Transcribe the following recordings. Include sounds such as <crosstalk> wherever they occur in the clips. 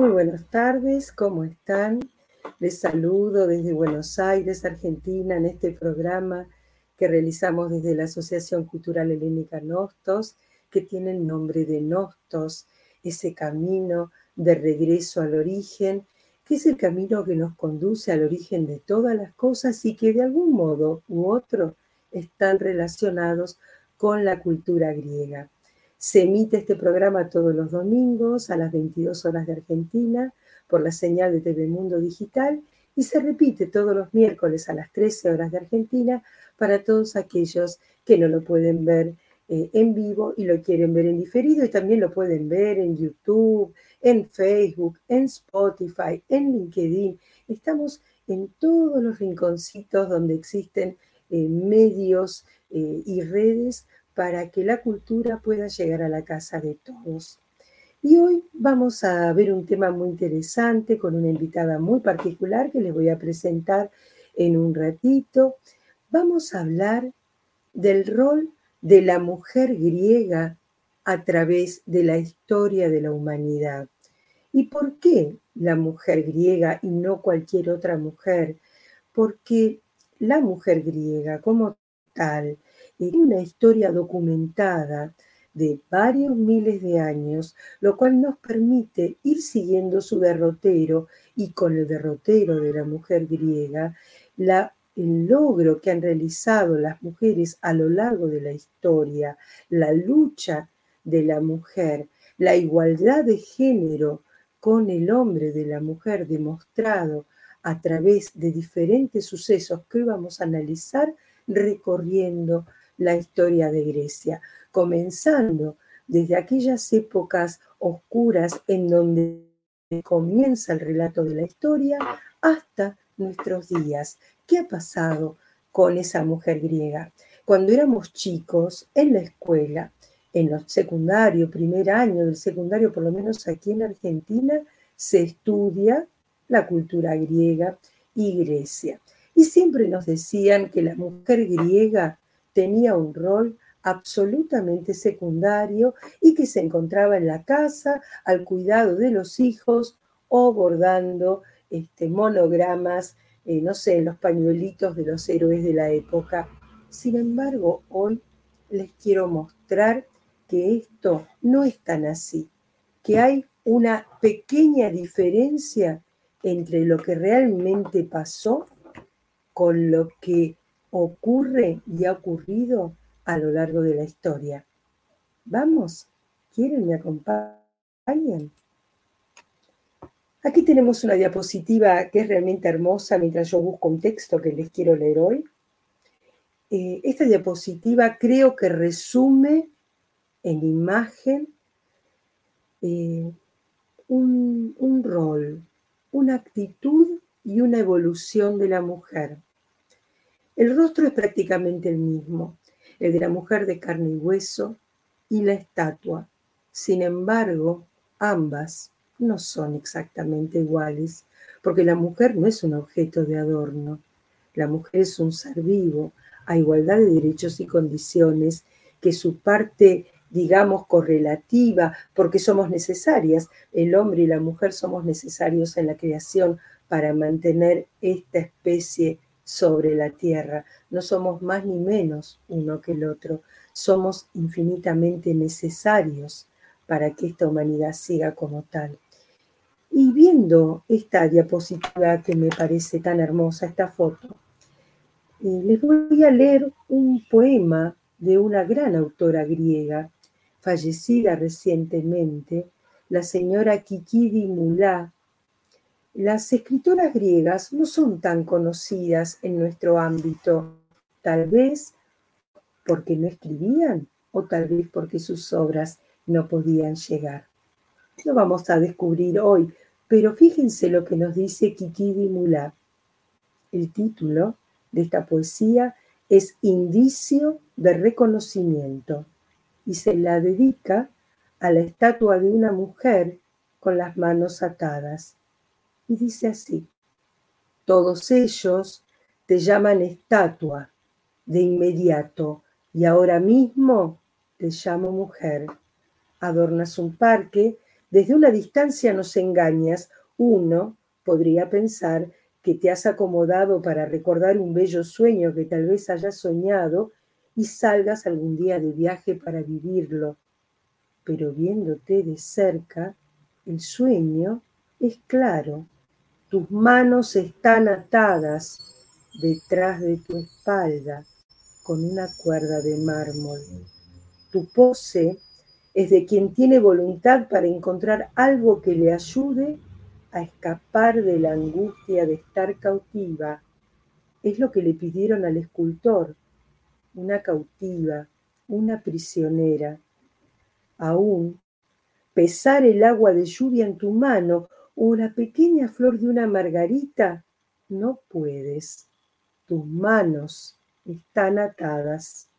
Muy buenas tardes, ¿cómo están? Les saludo desde Buenos Aires, Argentina, en este programa que realizamos desde la Asociación Cultural Helénica Nostos, que tiene el nombre de Nostos, ese camino de regreso al origen, que es el camino que nos conduce al origen de todas las cosas y que de algún modo u otro están relacionados con la cultura griega. Se emite este programa todos los domingos a las 22 horas de Argentina por la señal de TV Mundo Digital y se repite todos los miércoles a las 13 horas de Argentina para todos aquellos que no lo pueden ver eh, en vivo y lo quieren ver en diferido y también lo pueden ver en YouTube, en Facebook, en Spotify, en LinkedIn. Estamos en todos los rinconcitos donde existen eh, medios eh, y redes para que la cultura pueda llegar a la casa de todos. Y hoy vamos a ver un tema muy interesante con una invitada muy particular que les voy a presentar en un ratito. Vamos a hablar del rol de la mujer griega a través de la historia de la humanidad. ¿Y por qué la mujer griega y no cualquier otra mujer? Porque la mujer griega como tal una historia documentada de varios miles de años, lo cual nos permite ir siguiendo su derrotero y con el derrotero de la mujer griega, la, el logro que han realizado las mujeres a lo largo de la historia, la lucha de la mujer, la igualdad de género con el hombre de la mujer demostrado a través de diferentes sucesos que hoy vamos a analizar recorriendo la historia de Grecia, comenzando desde aquellas épocas oscuras en donde comienza el relato de la historia hasta nuestros días. ¿Qué ha pasado con esa mujer griega? Cuando éramos chicos en la escuela, en el secundario, primer año del secundario, por lo menos aquí en Argentina, se estudia la cultura griega y Grecia. Y siempre nos decían que la mujer griega tenía un rol absolutamente secundario y que se encontraba en la casa al cuidado de los hijos o bordando este, monogramas, eh, no sé, en los pañuelitos de los héroes de la época. Sin embargo, hoy les quiero mostrar que esto no es tan así, que hay una pequeña diferencia entre lo que realmente pasó con lo que ocurre y ha ocurrido a lo largo de la historia. Vamos, ¿quieren me acompañan? Aquí tenemos una diapositiva que es realmente hermosa mientras yo busco un texto que les quiero leer hoy. Eh, esta diapositiva creo que resume en imagen eh, un rol, una actitud y una evolución de la mujer. El rostro es prácticamente el mismo, el de la mujer de carne y hueso y la estatua. Sin embargo, ambas no son exactamente iguales, porque la mujer no es un objeto de adorno. La mujer es un ser vivo, a igualdad de derechos y condiciones, que su parte, digamos, correlativa, porque somos necesarias, el hombre y la mujer somos necesarios en la creación para mantener esta especie sobre la tierra. No somos más ni menos uno que el otro. Somos infinitamente necesarios para que esta humanidad siga como tal. Y viendo esta diapositiva que me parece tan hermosa, esta foto, eh, les voy a leer un poema de una gran autora griega, fallecida recientemente, la señora Kikidi Mulá, las escritoras griegas no son tan conocidas en nuestro ámbito, tal vez porque no escribían o tal vez porque sus obras no podían llegar. Lo vamos a descubrir hoy, pero fíjense lo que nos dice Kikidi Mulá. El título de esta poesía es Indicio de reconocimiento y se la dedica a la estatua de una mujer con las manos atadas y dice así, todos ellos te llaman estatua de inmediato y ahora mismo te llamo mujer. Adornas un parque, Desde una distancia nos engañas. Uno podría pensar que te has acomodado para recordar un bello sueño que tal vez hayas soñado y salgas algún día de viaje para vivirlo. Pero viéndote de cerca, el sueño es claro. Tus manos están atadas detrás de tu espalda con una cuerda de mármol. Tu pose es de quien tiene voluntad para encontrar algo que le ayude a escapar de la angustia de estar cautiva. Es lo que le pidieron al escultor, una cautiva, una prisionera. Aún, pesar el agua de lluvia en tu mano o la pequeña flor de una margarita, no puedes. Tus manos están atadas.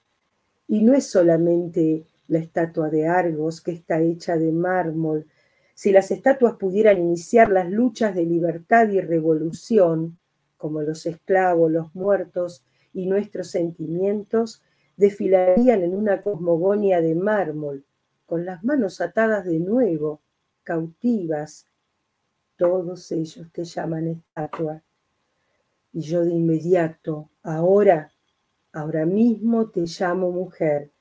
Y no es solamente la estatua de Argos que está hecha de mármol, si las estatuas pudieran iniciar las luchas de libertad y revolución, como los esclavos, los muertos y nuestros sentimientos, desfilarían en una cosmogonia de mármol, con las manos atadas de nuevo, cautivas. Todos ellos te llaman estatua. Y yo de inmediato, ahora, ahora mismo te llamo mujer.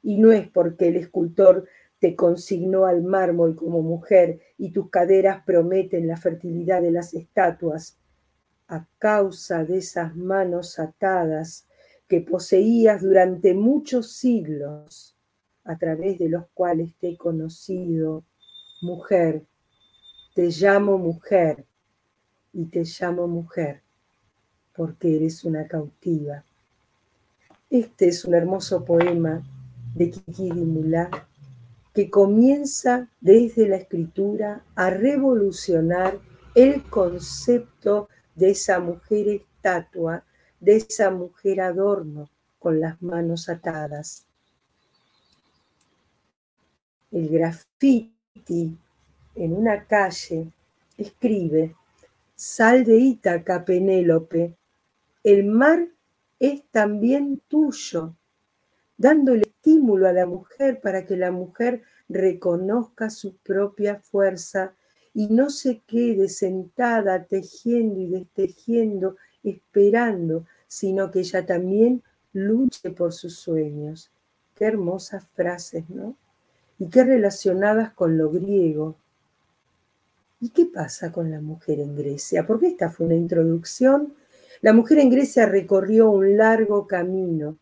Y no es porque el escultor te consignó al mármol como mujer y tus caderas prometen la fertilidad de las estatuas, a causa de esas manos atadas que poseías durante muchos siglos, a través de los cuales te he conocido, mujer, te llamo mujer y te llamo mujer porque eres una cautiva. Este es un hermoso poema de Kiki Dimulá que comienza desde la escritura a revolucionar el concepto de esa mujer estatua, de esa mujer adorno con las manos atadas. El graffiti en una calle escribe, Sal de Ítaca, Penélope, el mar es también tuyo, dándole estímulo a la mujer para que la mujer reconozca su propia fuerza y no se quede sentada tejiendo y destejiendo, esperando, sino que ella también luche por sus sueños. Qué hermosas frases, ¿no? Y qué relacionadas con lo griego. ¿Y qué pasa con la mujer en Grecia? Porque esta fue una introducción. La mujer en Grecia recorrió un largo camino,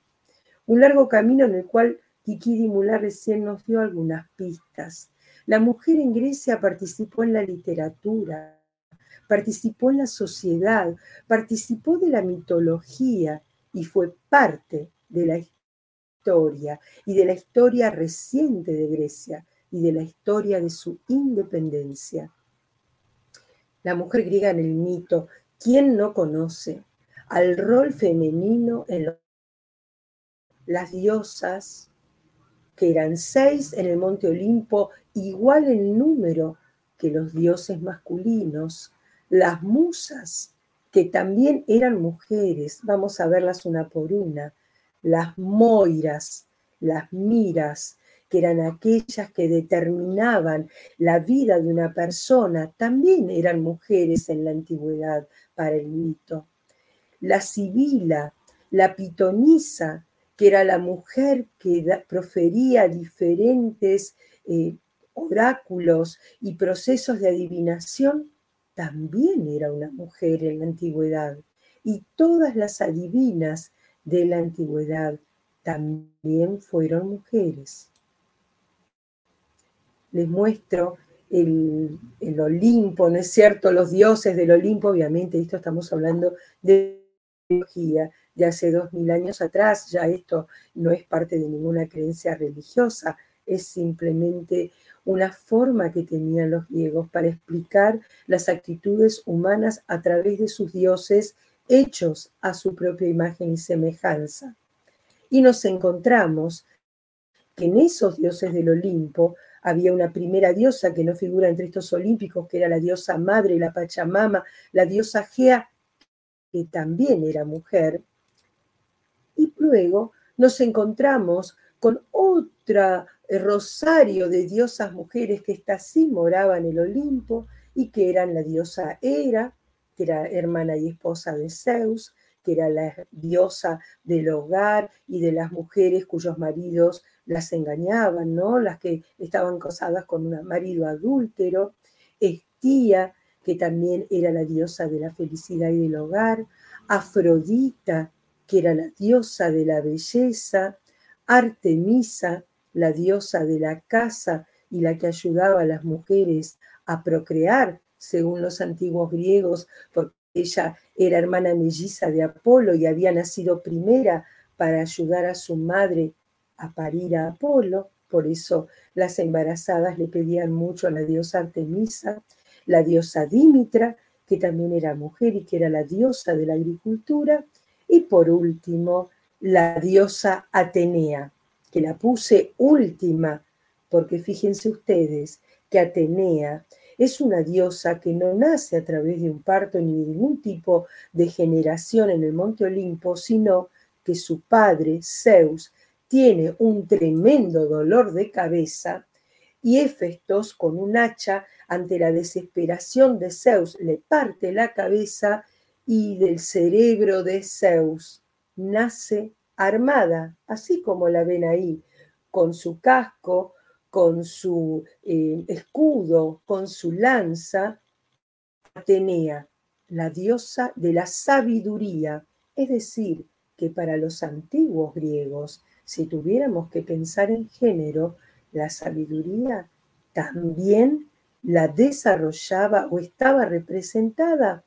un largo camino en el cual Kikiri Mulá recién nos dio algunas pistas. La mujer en Grecia participó en la literatura, participó en la sociedad, participó de la mitología y fue parte de la historia y de la historia reciente de Grecia y de la historia de su independencia. La mujer griega en el mito, ¿quién no conoce al rol femenino en las diosas, que eran seis en el monte Olimpo, igual en número que los dioses masculinos, las musas, que también eran mujeres, vamos a verlas una por una, las moiras, las miras, que eran aquellas que determinaban la vida de una persona, también eran mujeres en la antigüedad para el mito. La sibila, la pitonisa, que era la mujer que profería diferentes eh, oráculos y procesos de adivinación, también era una mujer en la antigüedad. Y todas las adivinas de la antigüedad también fueron mujeres. Les muestro el, el, Olimpo, ¿no es cierto? Los dioses del Olimpo, obviamente, esto estamos hablando de teología, de hace dos mil años atrás, ya esto no es parte de ninguna creencia religiosa, es simplemente una forma que tenían los griegos para explicar las actitudes humanas a través de sus dioses hechos a su propia imagen y semejanza. Y nos encontramos que en esos dioses del Olimpo había una primera diosa que no figura entre estos olímpicos, que era la diosa madre, la Pachamama, la diosa Gea, que también era mujer, y luego nos encontramos con otra rosario de diosas mujeres que estas sí moraban en el Olimpo y que eran la diosa Hera, que era hermana y esposa de Zeus, que era la diosa del hogar y de las mujeres cuyos maridos las engañaban, ¿no? Las que estaban casadas con un marido adúltero, Estía, que también era la diosa de la felicidad y del hogar, Afrodita, que era la diosa de la belleza, Artemisa, la diosa de la casa y la que ayudaba a las mujeres a procrear, según los antiguos griegos, porque ella era hermana melliza de Apolo y había nacido primera para ayudar a su madre a parir a Apolo, por eso las embarazadas le pedían mucho a la diosa Artemisa, la diosa Dimitra, que también era mujer y que era la diosa de la agricultura, y por último, la diosa Atenea, que la puse última, porque fíjense ustedes que Atenea es una diosa que no nace a través de un parto ni de ningún tipo de generación en el Monte Olimpo, sino que su padre, Zeus, tiene un tremendo dolor de cabeza y Hefestos, con un hacha, ante la desesperación de Zeus, le parte la cabeza y del cerebro de Zeus nace armada, así como la ven ahí, con su casco, con su eh, escudo, con su lanza, Atenea, la diosa de la sabiduría. Es decir, que para los antiguos griegos, si tuviéramos que pensar en género, la sabiduría también la desarrollaba o estaba representada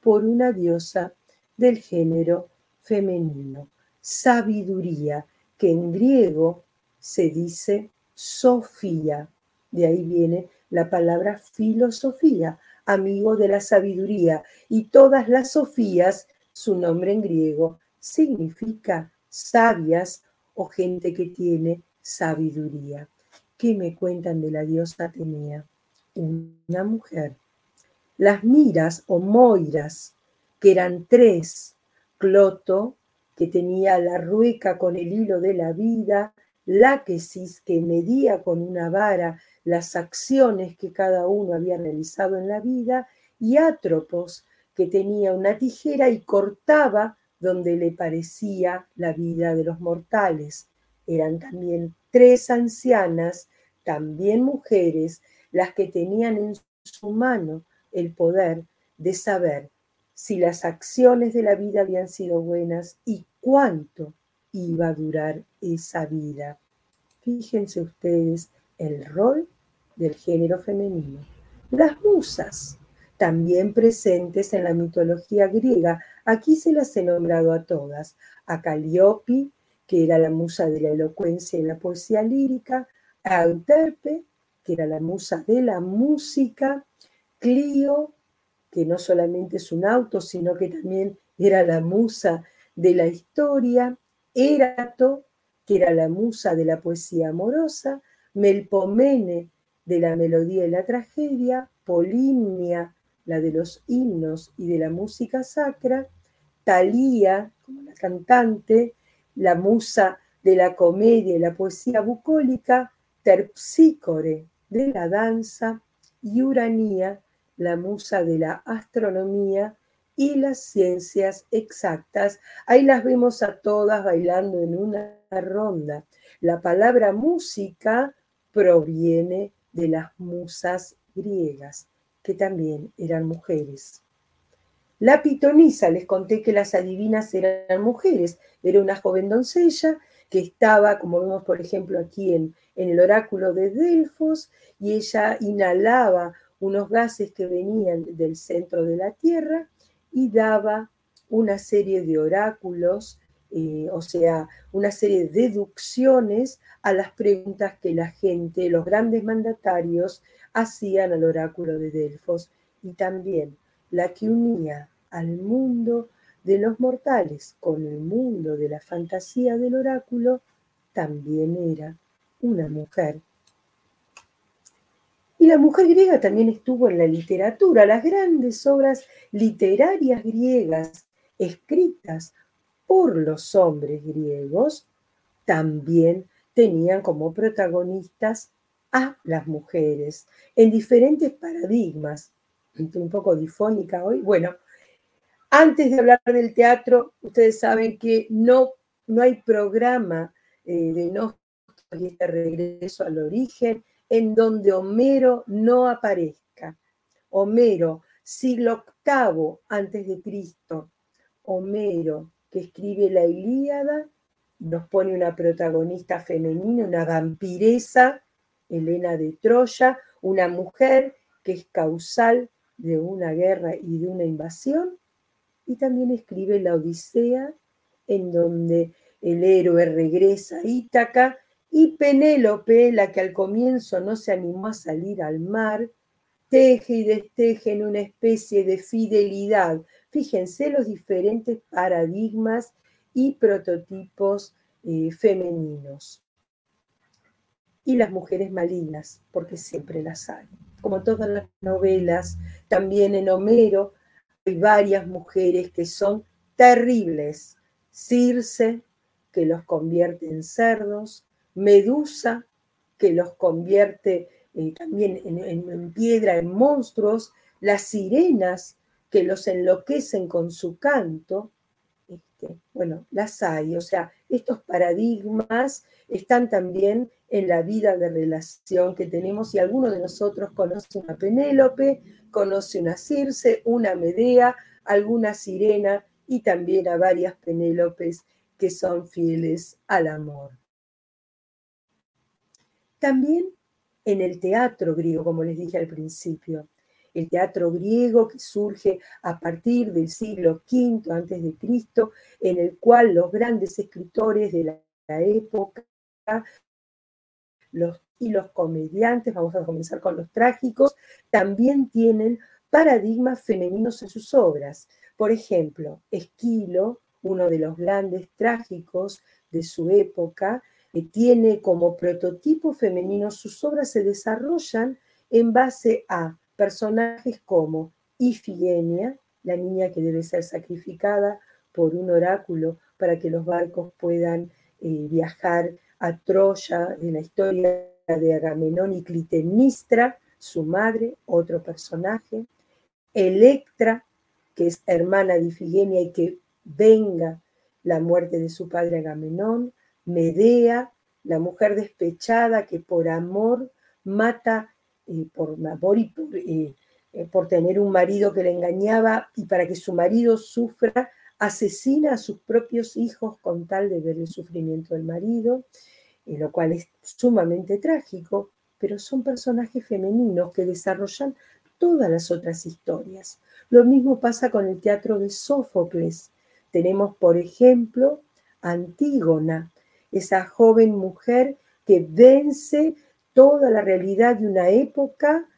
por una diosa del género femenino. Sabiduría, que en griego se dice Sofía. De ahí viene la palabra filosofía, amigo de la sabiduría. Y todas las Sofías, su nombre en griego, significa sabias o gente que tiene sabiduría. ¿Qué me cuentan de la diosa Atenea? Una mujer las miras o moiras, que eran tres, Cloto, que tenía la rueca con el hilo de la vida, Láquesis, que medía con una vara las acciones que cada uno había realizado en la vida, y Atropos, que tenía una tijera y cortaba donde le parecía la vida de los mortales. Eran también tres ancianas, también mujeres, las que tenían en su mano el poder de saber si las acciones de la vida habían sido buenas y cuánto iba a durar esa vida. Fíjense ustedes el rol del género femenino. Las musas, también presentes en la mitología griega, aquí se las he nombrado a todas. A Calliope, que era la musa de la elocuencia y la poesía lírica, a Euterpe, que era la musa de la música, Clio, que no solamente es un auto, sino que también era la musa de la historia, Erato, que era la musa de la poesía amorosa, Melpomene, de la melodía y la tragedia, Polimnia, la de los himnos y de la música sacra, Talía, como la cantante, la musa de la comedia y la poesía bucólica, Terpsícore, de la danza, y Uranía, la musa de la astronomía y las ciencias exactas. Ahí las vemos a todas bailando en una ronda. La palabra música proviene de las musas griegas, que también eran mujeres. La pitonisa, les conté que las adivinas eran mujeres, era una joven doncella que estaba, como vemos por ejemplo aquí en, en el oráculo de Delfos, y ella inhalaba unos gases que venían del centro de la Tierra y daba una serie de oráculos, eh, o sea, una serie de deducciones a las preguntas que la gente, los grandes mandatarios, hacían al oráculo de Delfos y también la que unía al mundo de los mortales con el mundo de la fantasía del oráculo, también era una mujer y la mujer griega también estuvo en la literatura. Las grandes obras literarias griegas escritas por los hombres griegos también tenían como protagonistas a las mujeres en diferentes paradigmas. Estoy un poco difónica hoy. Bueno, antes de hablar del teatro, ustedes saben que no, no hay programa eh, de no y este regreso al origen en donde Homero no aparezca. Homero, siglo VIII antes de Cristo. Homero, que escribe la Ilíada, nos pone una protagonista femenina, una vampiresa, Helena de Troya, una mujer que es causal de una guerra y de una invasión, y también escribe la Odisea, en donde el héroe regresa a Ítaca y Penélope, la que al comienzo no se animó a salir al mar, teje y desteje en una especie de fidelidad. Fíjense los diferentes paradigmas y prototipos eh, femeninos. Y las mujeres malignas, porque siempre las hay. Como todas las novelas, también en Homero hay varias mujeres que son terribles. Circe, que los convierte en cerdos, Medusa, que los convierte eh, también en, piedra, en monstruos, las sirenas, que los enloquecen con su canto. Este, bueno, las hay, o sea, estos paradigmas están también en la vida de relación que tenemos y alguno de nosotros conoce una Penélope, conoce una Circe, una Medea, alguna sirena y también a varias Penélopes que son fieles al amor. También en el teatro griego, como les dije al principio, el teatro griego que surge a partir del siglo V Cristo, en el cual los grandes escritores de la, época y los comediantes, vamos a comenzar con los trágicos, también tienen paradigmas femeninos en sus obras. Por ejemplo, Esquilo, uno de los grandes trágicos de su época, tiene como prototipo femenino, sus obras se desarrollan en base a personajes como Ifigenia, la niña que debe ser sacrificada por un oráculo para que los barcos puedan eh, viajar a Troya, en la historia de Agamenón y Clitemnestra, su madre, otro personaje, Electra, que es hermana de Ifigenia y que venga la muerte de su padre Agamenón, Medea, la mujer despechada que por amor mata, eh, por amor y eh, eh, por, tener un marido que le engañaba y para que su marido sufra, asesina a sus propios hijos con tal de ver el sufrimiento del marido, lo cual es sumamente trágico, pero son personajes femeninos que desarrollan todas las otras historias. Lo mismo pasa con el teatro de Sófocles. Tenemos, por ejemplo, Antígona, esa joven mujer que vence toda la realidad de una época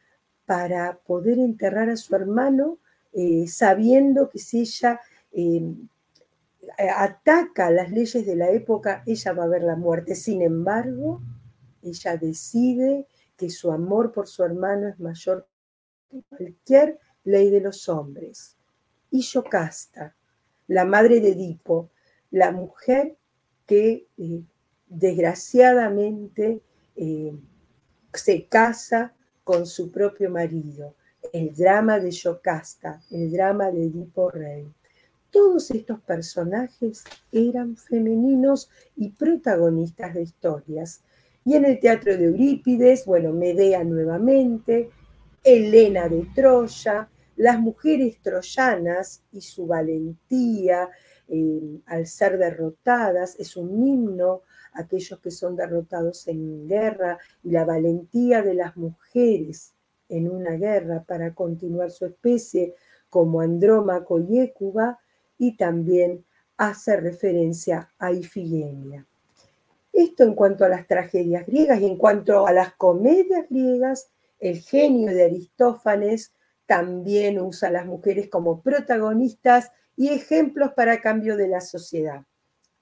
para poder enterrar a su hermano, eh, sabiendo que si ella em, ataca las leyes de la época, ella va a ver la muerte. Sin embargo, ella decide que su amor por su hermano es mayor que cualquier ley de los hombres. Y Yocasta, la madre de Edipo, la mujer que eh, desgraciadamente eh, se casa con su propio marido. El drama de Yocasta, el drama de Edipo Rey. Todos estos personajes eran femeninos y protagonistas de historias. Y en el teatro de Eurípides, bueno, Medea nuevamente, Helena de Troya, las mujeres troyanas y su valentía, eh, al ser derrotadas, es un himno a aquellos que son derrotados en guerra y la valentía de las mujeres en una guerra para continuar su especie, como Andrómaco y Écuba, y también hace referencia a Ifigenia. Esto en cuanto a las tragedias griegas y en cuanto a las comedias griegas, el genio de Aristófanes también usa a las mujeres como protagonistas y ejemplos para cambio de la sociedad.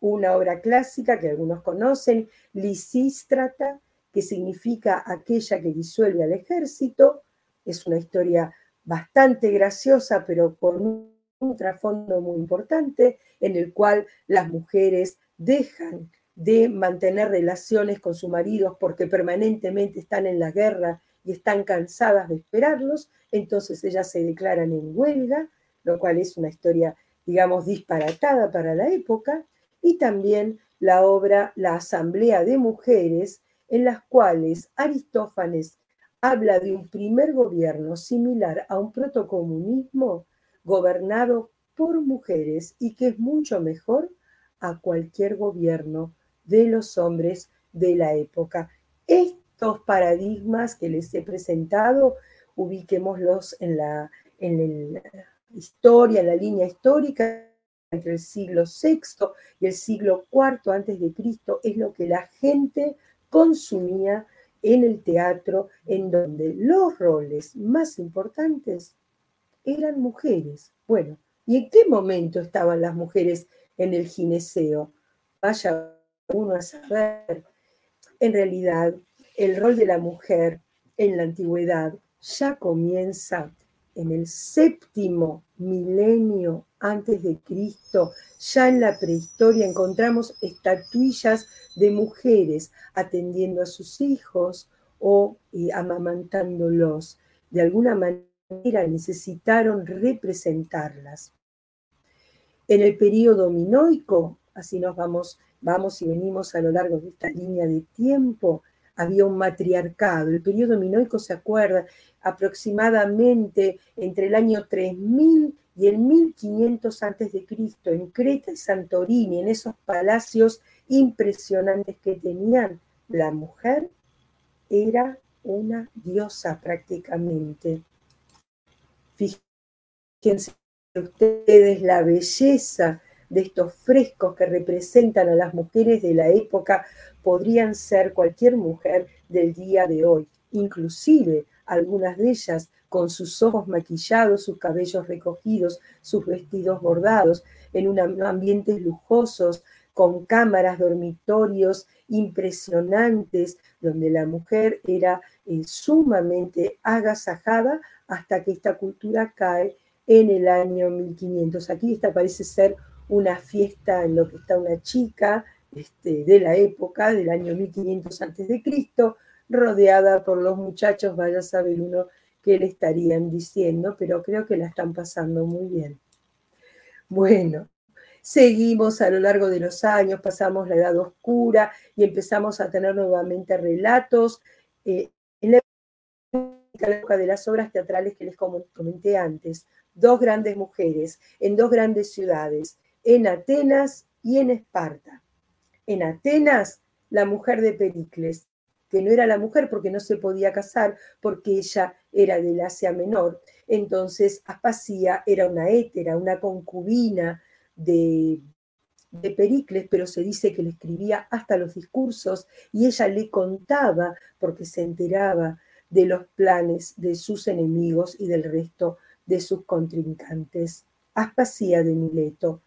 Una obra clásica que algunos conocen, Lisístrata, que significa aquella que disuelve al ejército. Es una historia bastante graciosa, pero con un trasfondo muy importante, en el cual las mujeres dejan de mantener relaciones con sus maridos porque permanentemente están en la guerra y están cansadas de esperarlos, entonces ellas se declaran en huelga, lo cual es una historia, digamos, disparatada para la época, y también la obra La Asamblea de Mujeres, en las cuales Aristófanes habla de un primer gobierno similar a un protocomunismo gobernado por mujeres y que es mucho mejor a cualquier gobierno de los hombres de la época. Estos paradigmas que les he presentado, ubiquémoslos en la, en la historia, la línea histórica entre el siglo VI y el siglo IV antes de Cristo, es lo que la gente consumía en el teatro, en donde los roles más importantes eran mujeres. Bueno, ¿y en qué momento estaban las mujeres en el gineceo? Vaya uno a saber. En realidad, el rol de la mujer en la antigüedad ya comienza en el séptimo milenio antes de Cristo, ya en la prehistoria encontramos estatuillas de mujeres atendiendo a sus hijos o eh, amamantándolos. De alguna manera necesitaron representarlas. En el periodo minoico, así nos vamos, vamos y venimos a lo largo de esta línea de tiempo, había un matriarcado. El periodo minoico se acuerda aproximadamente entre el año 3000 y el 1500 a.C. en Creta y Santorini, en esos palacios impresionantes que tenían, la mujer era una diosa prácticamente. Fíjense ustedes la belleza de estos frescos que representan a las mujeres de la época podrían ser cualquier mujer del día de hoy, inclusive algunas de ellas con sus ojos maquillados, sus cabellos recogidos, sus vestidos bordados, en un ambientes lujosos, con cámaras, dormitorios impresionantes, donde la mujer era eh, sumamente agasajada hasta que esta cultura cae en el año 1500. Aquí esta parece ser una fiesta en lo que está una chica este, de la época, del año 1500 a.C., rodeada por los muchachos, vaya a saber uno qué le estarían diciendo, pero creo que la están pasando muy bien. Bueno, seguimos a lo largo de los años, pasamos la edad oscura y empezamos a tener nuevamente relatos. Eh, en la época de las obras teatrales que les comenté antes, dos grandes mujeres en dos grandes ciudades, en Atenas y en Esparta. En Atenas, la mujer de Pericles, que no era la mujer porque no se podía casar, porque ella era del Asia Menor. Entonces, Aspasía era una hétera, una concubina de, de Pericles, pero se dice que le escribía hasta los discursos y ella le contaba, porque se enteraba de los planes de sus enemigos y del resto de sus contrincantes. Aspasía de Mileto,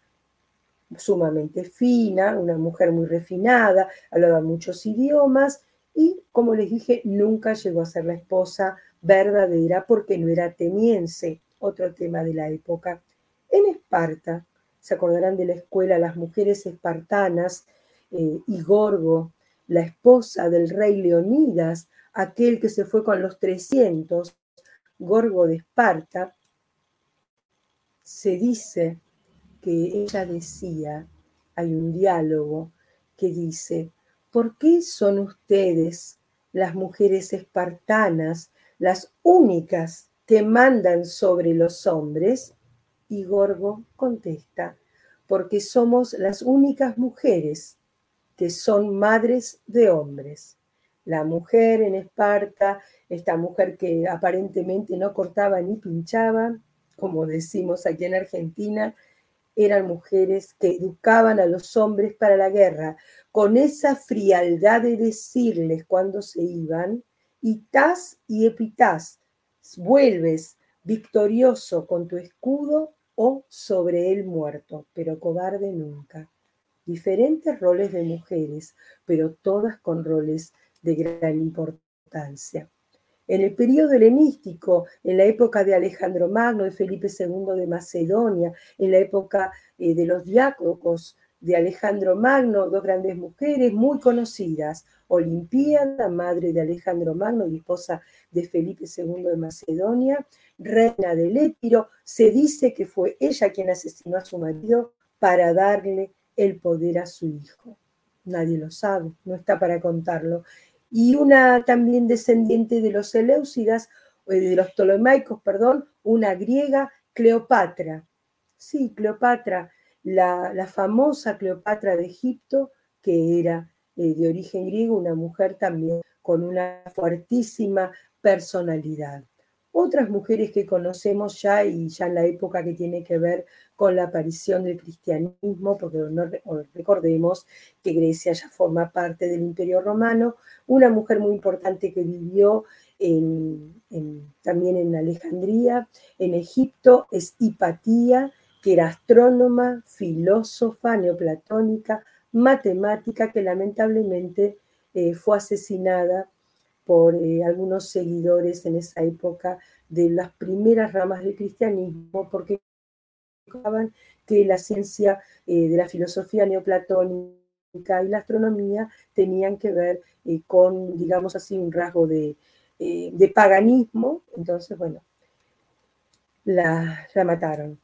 sumamente fina, una mujer muy refinada, hablaba muchos idiomas y, como les dije, nunca llegó a ser la esposa verdadera porque no era ateniense, otro tema de la época. En Esparta, se acordarán de la escuela Las mujeres espartanas eh, y Gorgo, la esposa del rey Leonidas, aquel que se fue con los 300, Gorgo de Esparta, se dice que ella decía, hay un diálogo que dice, ¿por qué son ustedes, las mujeres espartanas, las únicas que mandan sobre los hombres? Y Gorgo contesta, porque somos las únicas mujeres que son madres de hombres. La mujer en Esparta, esta mujer que aparentemente no cortaba ni pinchaba, como decimos aquí en Argentina, eran mujeres que educaban a los hombres para la guerra, con esa frialdad de decirles cuando se iban, tas y epitas, vuelves victorioso con tu escudo o sobre él muerto, pero cobarde nunca. Diferentes roles de mujeres, pero todas con roles de gran importancia. En el periodo helenístico, en la época de Alejandro Magno, de Felipe II de Macedonia, en la época eh, de los diácocos de Alejandro Magno, dos grandes mujeres muy conocidas, Olimpíada, madre de Alejandro Magno y esposa de Felipe II de Macedonia, reina del Épiro, se dice que fue ella quien asesinó a su marido para darle el poder a su hijo. Nadie lo sabe, no está para contarlo. Y una también descendiente de los Seleucidas, de los Ptolomaicos, perdón, una griega, Cleopatra. Sí, Cleopatra, la, famosa Cleopatra de Egipto, que era eh, de origen griego, una mujer también con una fuertísima personalidad. Otras mujeres que conocemos ya y ya en la época que tiene que ver con la aparición del cristianismo, porque recordemos que Grecia ya forma parte del Imperio Romano, una mujer muy importante que vivió también en Alejandría, en Egipto, es Hipatía, que era astrónoma, filósofa, neoplatónica, matemática, que lamentablemente eh, fue asesinada por eh, algunos seguidores en esa época de las primeras ramas del cristianismo, porque que la ciencia eh, de la filosofía neoplatónica y la astronomía tenían que ver con, digamos así, un rasgo de, paganismo. Entonces, bueno, la mataron.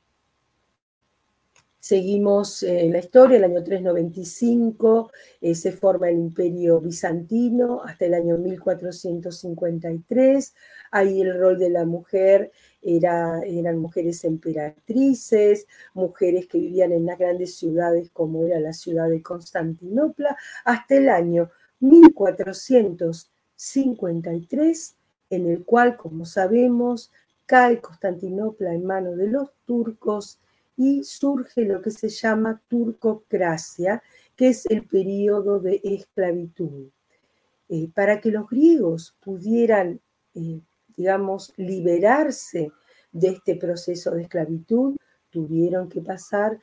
Seguimos en eh, la historia, el año 395 eh, se forma el imperio bizantino hasta el año 1453. Ahí el rol de la mujer era, eran mujeres emperatrices, mujeres que vivían en las grandes ciudades como era la ciudad de Constantinopla, hasta el año 1453, en el cual, como sabemos, cae Constantinopla en manos de los turcos y surge lo que se llama turcocracia, que es el periodo de esclavitud. Eh, para que los griegos pudieran, eh, digamos, liberarse de este proceso de esclavitud, tuvieron que pasar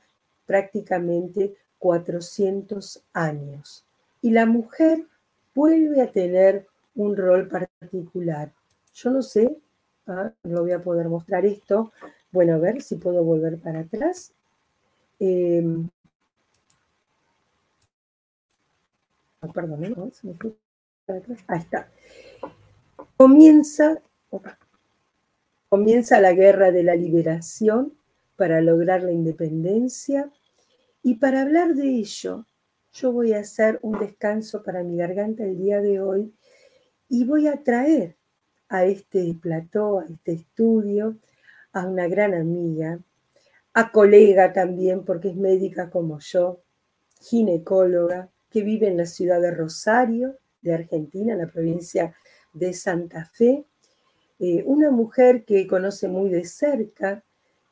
prácticamente 400 años. Y la mujer vuelve a tener un rol particular. Yo no sé, ah, no voy a poder mostrar esto, bueno, a ver si puedo volver para atrás. Perdón, ¿eh? ¿no? Se me fue para atrás. Ahí está. Comienza, comienza la guerra de la liberación para lograr la independencia. Y para hablar de ello, yo voy a hacer un descanso para mi garganta el día de hoy y voy a traer a este plató, a este estudio, a una gran amiga, a colega también, porque es médica como yo, ginecóloga, que vive en la ciudad de Rosario, de Argentina, en la provincia de Santa Fe, eh, una mujer que conoce muy de cerca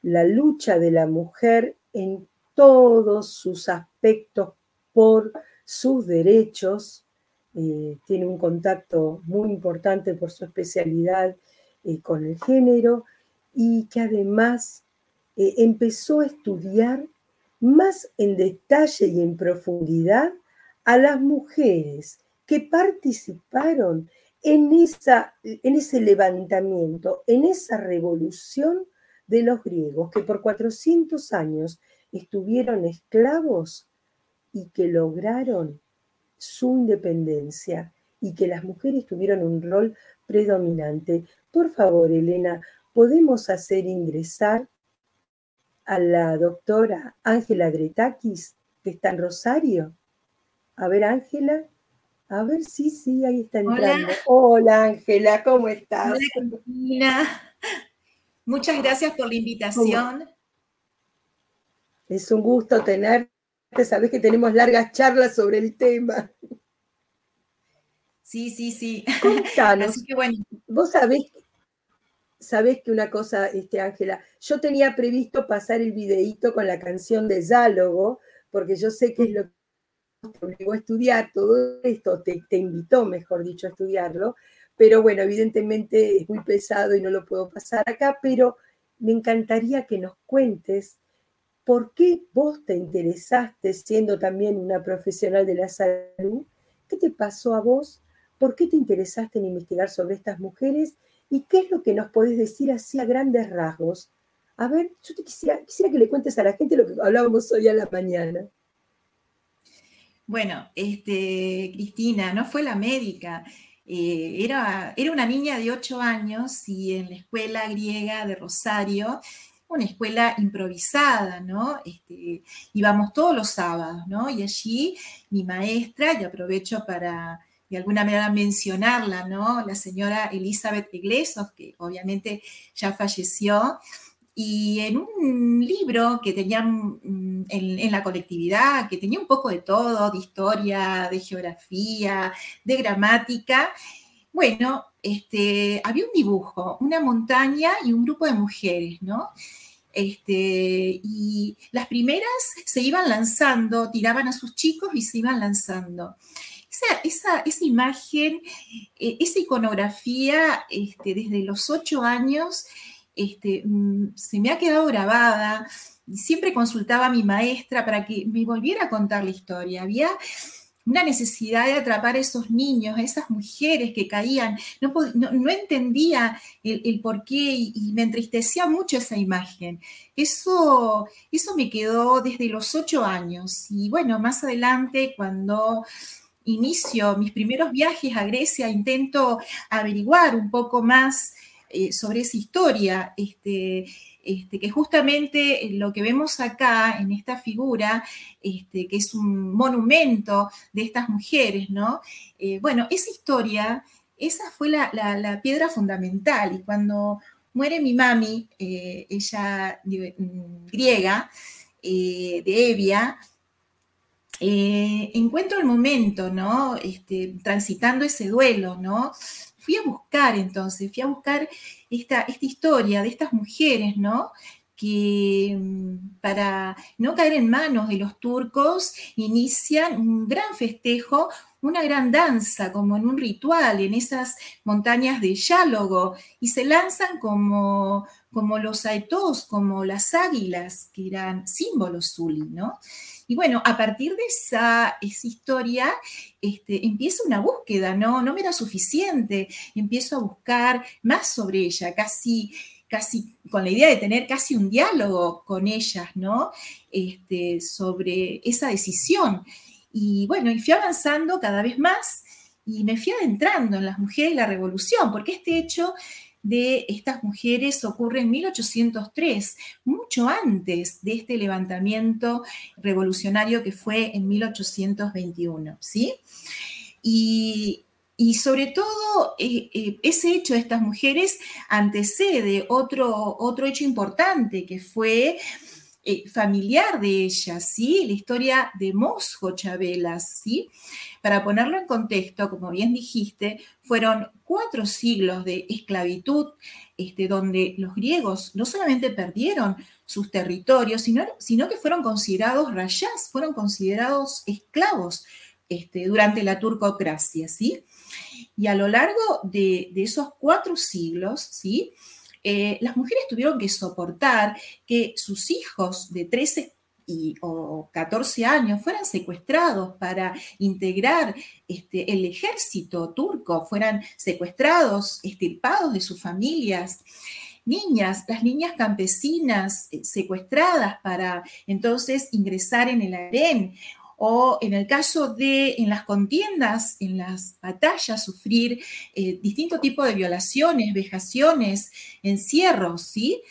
la lucha de la mujer en todos sus aspectos por sus derechos, eh, tiene un contacto muy importante por su especialidad eh, con el género y que además empezó a estudiar más en detalle y en profundidad a las mujeres que participaron en, esa, en ese levantamiento, en esa revolución de los griegos, que por 400 años estuvieron esclavos y que lograron su independencia y que las mujeres tuvieron un rol predominante. Por favor, Elena, podemos hacer ingresar a la doctora Ángela Gretakis, que está en Rosario. A ver, Ángela. A ver, sí, sí, ahí está entrando. Hola, Ángela, ¿cómo estás? Hola, Cristina. Muchas gracias por la invitación. Es un gusto tenerte. Sabes que tenemos largas charlas sobre el tema. Sí, sí, sí. Así que bueno. Vos sabés sabes que una cosa, este, Ángela, yo tenía previsto pasar el videíto con la canción de Diálogo, porque yo sé que es lo que te obligó a estudiar todo esto, te, te invitó, mejor dicho, a estudiarlo, pero bueno, evidentemente es muy pesado y no lo puedo pasar acá, pero me encantaría que nos cuentes por qué vos te interesaste, siendo también una profesional de la salud, qué te pasó a vos, por qué te interesaste en investigar sobre estas mujeres ¿Y qué es lo que nos podés decir así a grandes rasgos? A ver, yo te quisiera, quisiera que le cuentes a la gente lo que hablábamos hoy a la mañana. Bueno, este, Cristina, no fue la médica. Eh, era, era una niña de ocho años y en la escuela griega de Rosario, una escuela improvisada, ¿no? Este, íbamos todos los sábados, ¿no? Y allí mi maestra, y aprovecho para de alguna manera mencionarla, ¿no? La señora Elizabeth Iglesias, que obviamente ya falleció, y en un libro que tenían mm, en, la colectividad, que tenía un poco de todo, de historia, de geografía, de gramática, bueno, este, había un dibujo, una montaña y un grupo de mujeres, ¿no? Este, y las primeras se iban lanzando, tiraban a sus chicos y se iban lanzando. Esa, esa, imagen, eh, esa iconografía, este, desde los ocho años, este, mm, se me ha quedado grabada. Siempre consultaba a mi maestra para que me volviera a contar la historia. Había una necesidad de atrapar a esos niños, a esas mujeres que caían. No, entendía el, por qué y, me entristecía mucho esa imagen. Eso, eso me quedó desde los ocho años. Y bueno, más adelante, cuando inicio mis primeros viajes a Grecia, intento averiguar un poco más eh, sobre esa historia, este, este, que justamente lo que vemos acá en esta figura, este, que es un monumento de estas mujeres, ¿no? Eh, bueno, esa historia, esa fue la, piedra fundamental y cuando muere mi mami, eh, ella mm, griega, de Evia, encuentro el momento, ¿no? Este, transitando ese duelo, ¿no? Fui a buscar entonces, fui a buscar esta, esta historia de estas mujeres, ¿no? que mm, para no caer en manos de los turcos inician un gran festejo, una gran danza, como en un ritual, en esas montañas de Yálogo, y se lanzan como, como los aetos, como las águilas, que eran símbolos zuli, ¿no? Y bueno, a partir de esa, historia, este, empieza una búsqueda, ¿no? No me era suficiente, empiezo a buscar más sobre ella, casi casi con la idea de tener casi un diálogo con ellas, ¿no? Este, sobre esa decisión. Y bueno, y fui avanzando cada vez más y me fui adentrando en las mujeres y la revolución, porque este hecho de estas mujeres ocurre en 1803, mucho antes de este levantamiento revolucionario que fue en 1821, ¿sí? Y, sobre todo eh, eh, ese hecho de estas mujeres antecede otro, otro hecho importante que fue eh, familiar de ellas, ¿sí? La historia de Mosco Chabelas, ¿sí? Para ponerlo en contexto, como bien dijiste, fueron cuatro siglos de esclavitud, este, donde los griegos no solamente perdieron sus territorios, sino, sino que fueron considerados rayas, fueron considerados esclavos este, durante la turcocracia, ¿sí? Y a lo largo de, de esos cuatro siglos, ¿sí? Eh, las mujeres tuvieron que soportar que sus hijos de 13 y, o 14 años fueran secuestrados para integrar este, el ejército turco, fueran secuestrados, estirpados de sus familias. Niñas, las niñas campesinas eh, secuestradas para entonces ingresar en el harén o en el caso de en las contiendas, en las batallas, sufrir eh, distintos tipos de violaciones, vejaciones, encierros, ¿sí?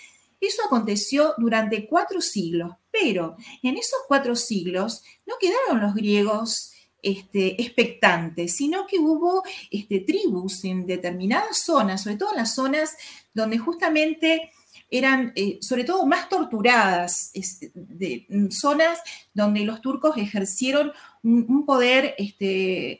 Eso aconteció durante cuatro siglos, pero en esos cuatro siglos no quedaron los griegos este, expectantes, sino que hubo este, tribus en determinadas zonas, sobre todo en las zonas donde justamente eran eh, sobre todo más torturadas, de mm, zonas donde los turcos ejercieron un, poder este,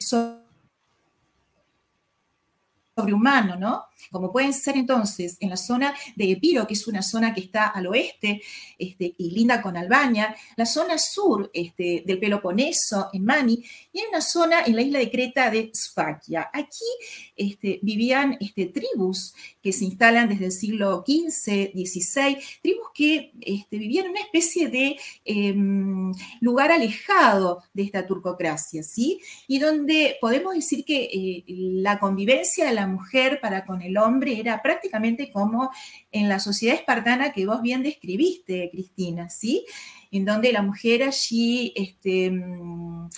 sobrehumano, ¿no? Como pueden ser entonces en la zona de Epiro, que es una zona que está al oeste este, y linda con Albania, la zona sur este, del Peloponeso, en Mani, y hay una zona en la isla de Creta de Sfakia. Aquí este, vivían tribus que se instalan desde el siglo XV, XVI, tribus que vivían en una especie de em, lugar alejado de esta turcocracia, ¿sí? Y donde podemos decir que eh, la convivencia de la mujer para con el el hombre era prácticamente como en la sociedad espartana que vos bien describiste, Cristina, ¿sí? En donde la mujer allí este, mm,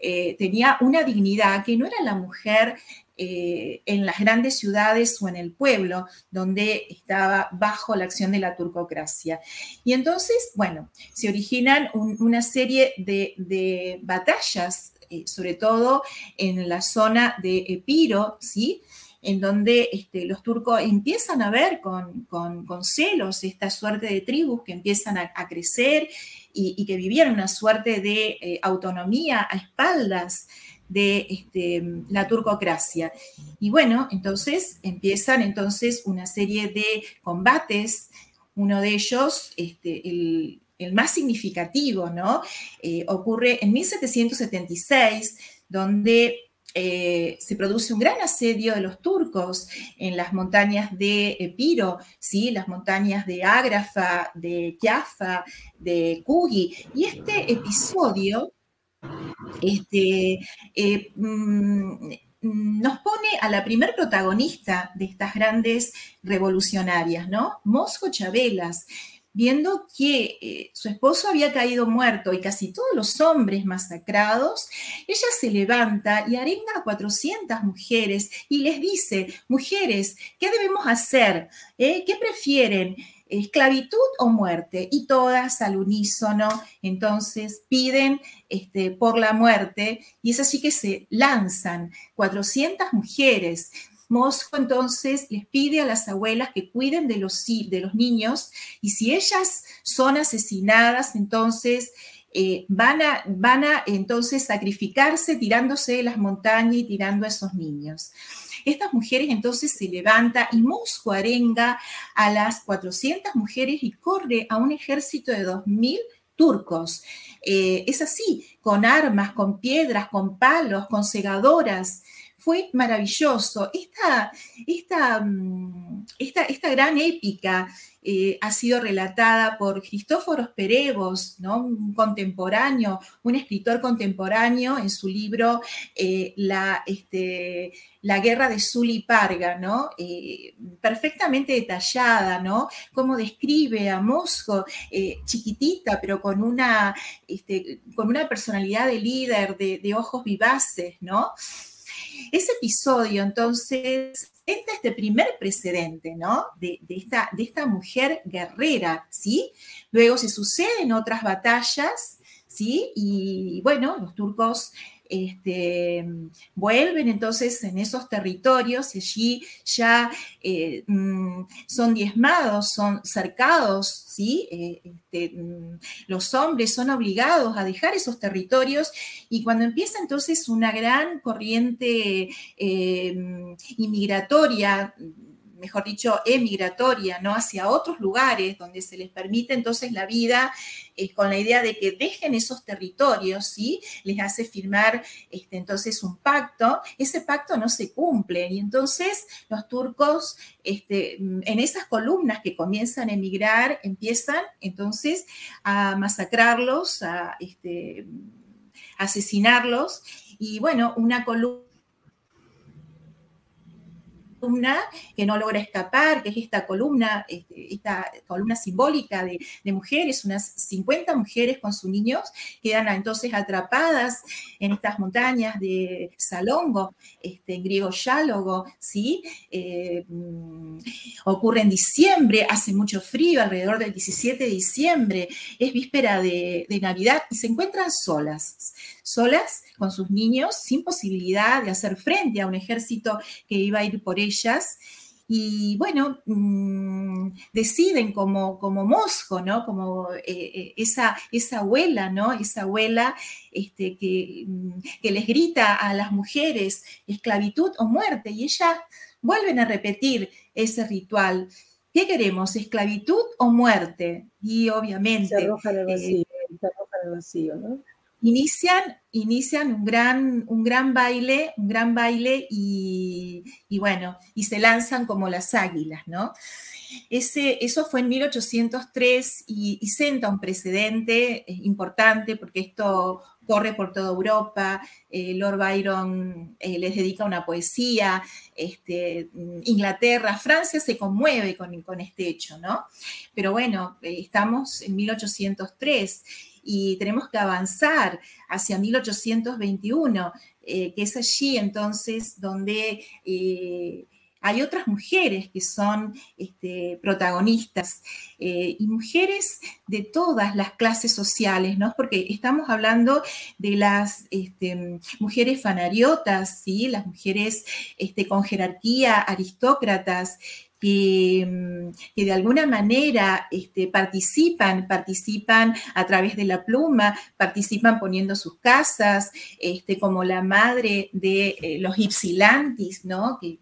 eh, tenía una dignidad que no era la mujer eh, en las grandes ciudades o en el pueblo, donde estaba bajo la acción de la turcocracia. Y entonces, bueno, se originan una serie de, batallas, eh, sobre todo en la zona de Epiro, ¿sí? En donde este, los turcos empiezan a ver con, celos esta suerte de tribus que empiezan a, crecer y, que vivían una suerte de eh, autonomía a espaldas de este, la turcocracia. Y bueno, entonces empiezan entonces una serie de combates, uno de ellos, este, el, más significativo, ¿no? Eh, ocurre en 1776, donde eh, se produce un gran asedio de los turcos en las montañas de Epiro, ¿sí? las montañas de Ágrafa, de Jaffa, de Kugi. Y este episodio este, eh, mm, nos pone a la primer protagonista de estas grandes revolucionarias, ¿no? Mosco Chabelas, viendo que eh, su esposo había caído muerto y casi todos los hombres masacrados, ella se levanta y arenga a 400 mujeres y les dice, mujeres, ¿qué debemos hacer? ¿Eh? ¿Qué prefieren? esclavitud o muerte, y todas al unísono, entonces piden este, por la muerte, y es así que se lanzan 400 mujeres. Mosco entonces les pide a las abuelas que cuiden de los, de los niños, y si ellas son asesinadas, entonces eh, van, a, van a entonces sacrificarse tirándose de las montañas y tirando a esos niños. Estas mujeres entonces se levanta y Mosco arenga a las 400 mujeres y corre a un ejército de 2.000 turcos. Eh, es así, con armas, con piedras, con palos, con segadoras. Fue maravilloso. Esta, esta, mm, esta, esta gran épica eh, ha sido relatada por Cristóforos Perevos, ¿no? un contemporáneo, un escritor contemporáneo en su libro eh, la, este, la, guerra de Parga, ¿no? Eh, perfectamente detallada, ¿no? cómo describe a Mosco, chiquitita, pero con una, este, con una personalidad de líder, de, de ojos vivaces, ¿no? Ese episodio, entonces, este primer precedente, ¿no? De, esta, de esta mujer guerrera, ¿sí? Luego se suceden otras batallas, ¿sí? Y bueno, los turcos este, vuelven entonces en esos territorios allí ya eh, mm, son diezmados, son cercados, ¿sí? Eh, este, mm, los hombres son obligados a dejar esos territorios y cuando empieza entonces una gran corriente eh, mm, inmigratoria, mejor dicho, emigratoria, ¿no? Hacia otros lugares donde se les permite entonces la vida eh, con la idea de que dejen esos territorios, ¿sí? Les hace firmar este, entonces un pacto, ese pacto no se cumple y entonces los turcos este, en esas columnas que comienzan a emigrar empiezan entonces a masacrarlos, a este, asesinarlos y bueno, una columna que no logra escapar, que es esta columna, este, esta columna simbólica de, mujeres, unas 50 mujeres con sus niños, quedan entonces atrapadas en estas montañas de Salongo, este, en griego Yálogo, ¿sí? Eh, mm, ocurre en diciembre, hace mucho frío, alrededor del 17 de diciembre, es víspera de, de Navidad y se encuentran solas, solas con sus niños, sin posibilidad de hacer frente a un ejército que iba a ir por Y bueno, mm, deciden como, como Mosco, ¿no? Como eh, eh, esa, esa abuela, ¿no? Esa abuela este, que, mm, que les grita a las mujeres esclavitud o muerte. Y ellas vuelven a repetir ese ritual. ¿Qué queremos? ¿Esclavitud o muerte? Y obviamente... Se arrojan al vacío, se arrojan al vacío, ¿no? Inician, inician un, gran, un gran baile, un gran baile y, bueno, y se lanzan como las águilas, ¿no? Ese, eso fue en 1803 y, y senta un precedente eh, importante porque esto corre por toda Europa, eh, Lord Byron eh, les dedica una poesía, este, Inglaterra, Francia se conmueve con, con, este hecho, ¿no? Pero bueno, estamos en 1803 y tenemos que avanzar hacia 1821, que es allí entonces donde hay otras mujeres que son este, protagonistas eh, y mujeres de todas las clases sociales, ¿no? Porque estamos hablando de las este, mujeres fanariotas, ¿sí? Las mujeres este, con jerarquía, aristócratas, que, de alguna manera este, participan, participan a través de la pluma, participan poniendo sus casas, este, como la madre de eh, los Ipsilantis, ¿no? que,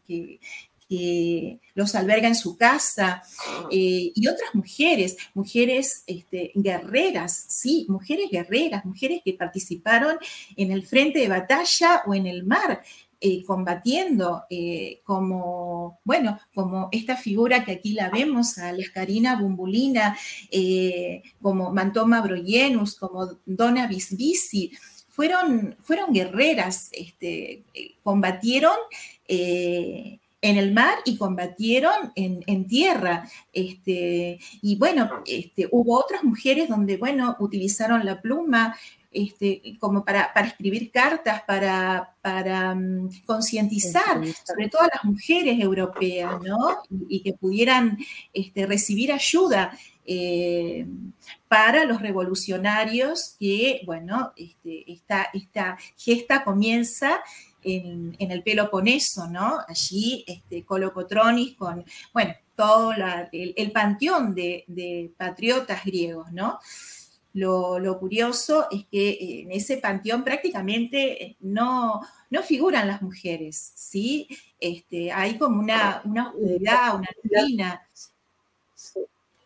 que los alberga en su casa, eh, y otras mujeres, mujeres este, guerreras, sí, mujeres guerreras, mujeres que participaron en el frente de batalla o en el mar. Eh, combatiendo eh, como, bueno, como esta figura que aquí la vemos, a la Escarina Bumbulina, como Mantoma Broyenus, como Donna Bisbisi, fueron, fueron guerreras, este, combatieron en el mar y combatieron en, tierra. Este, y bueno, este, hubo otras mujeres donde, bueno, utilizaron la pluma este, como para, escribir cartas, para, para mm, concientizar, sobre todo a las mujeres europeas, ¿no? Y, que pudieran este, recibir ayuda. Eh, para los revolucionarios que, bueno, este, esta, esta gesta comienza en, el Peloponeso, ¿no? Allí este, Colocotronis con, bueno, todo el, panteón de, patriotas griegos, ¿no? Lo, curioso es que en ese panteón prácticamente no, no figuran las mujeres, ¿sí? Este, hay como una, una oscuridad, una rutina.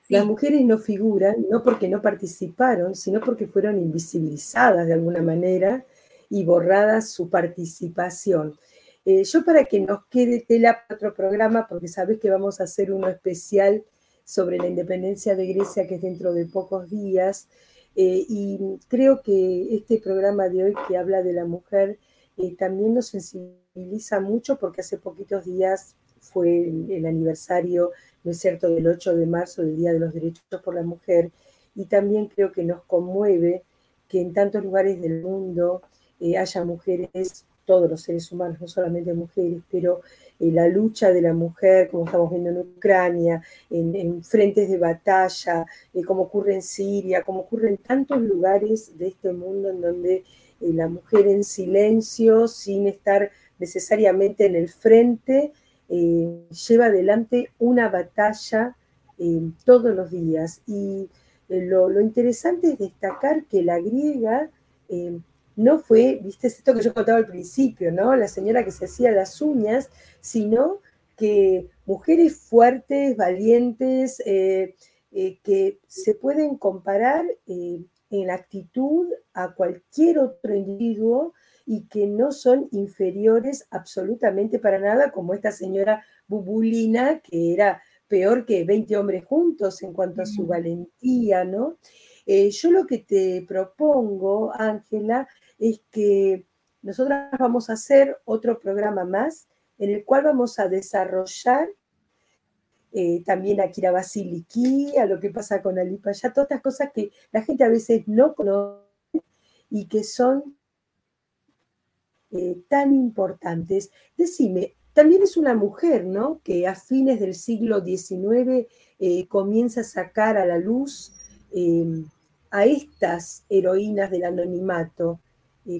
Las mujeres no figuran, no porque no participaron, sino porque fueron invisibilizadas de alguna manera y borrada su participación. Eh, yo para que nos quede tela para otro programa, porque sabes que vamos a hacer uno especial sobre la independencia de Grecia, que es dentro de pocos días, eh, y creo que este programa de hoy que habla de la mujer eh, también nos sensibiliza mucho porque hace poquitos días fue el, aniversario, ¿no es cierto?, del 8 de marzo, del Día de los Derechos por la Mujer, y también creo que nos conmueve que en tantos lugares del mundo eh, haya mujeres, todos los seres humanos, no solamente mujeres, pero eh, la lucha de la mujer, como estamos viendo en Ucrania, en, frentes de batalla, eh, como ocurre en Siria, como ocurre en tantos lugares de este mundo en donde la mujer en silencio, sin estar necesariamente en el frente, lleva adelante una batalla todos los días. Y lo, interesante es destacar que la griega no fue, viste, esto que yo contaba al principio, ¿no? La señora que se hacía las uñas, sino que mujeres fuertes, valientes, eh, eh, que se pueden comparar eh, en actitud a cualquier otro individuo y que no son inferiores absolutamente para nada, como esta señora Bubulina, que era peor que 20 hombres juntos en cuanto a su valentía, ¿no? yo lo que te propongo, Ángela, es que nosotras vamos a hacer otro programa más en el cual vamos a desarrollar eh, también a Kira Basiliki, a lo que pasa con Alipa, ya todas estas cosas que la gente a veces no conoce y que son eh, tan importantes. Decime, también es una mujer, ¿no? Que a fines del siglo XIX eh, comienza a sacar a la luz a estas heroínas del anonimato.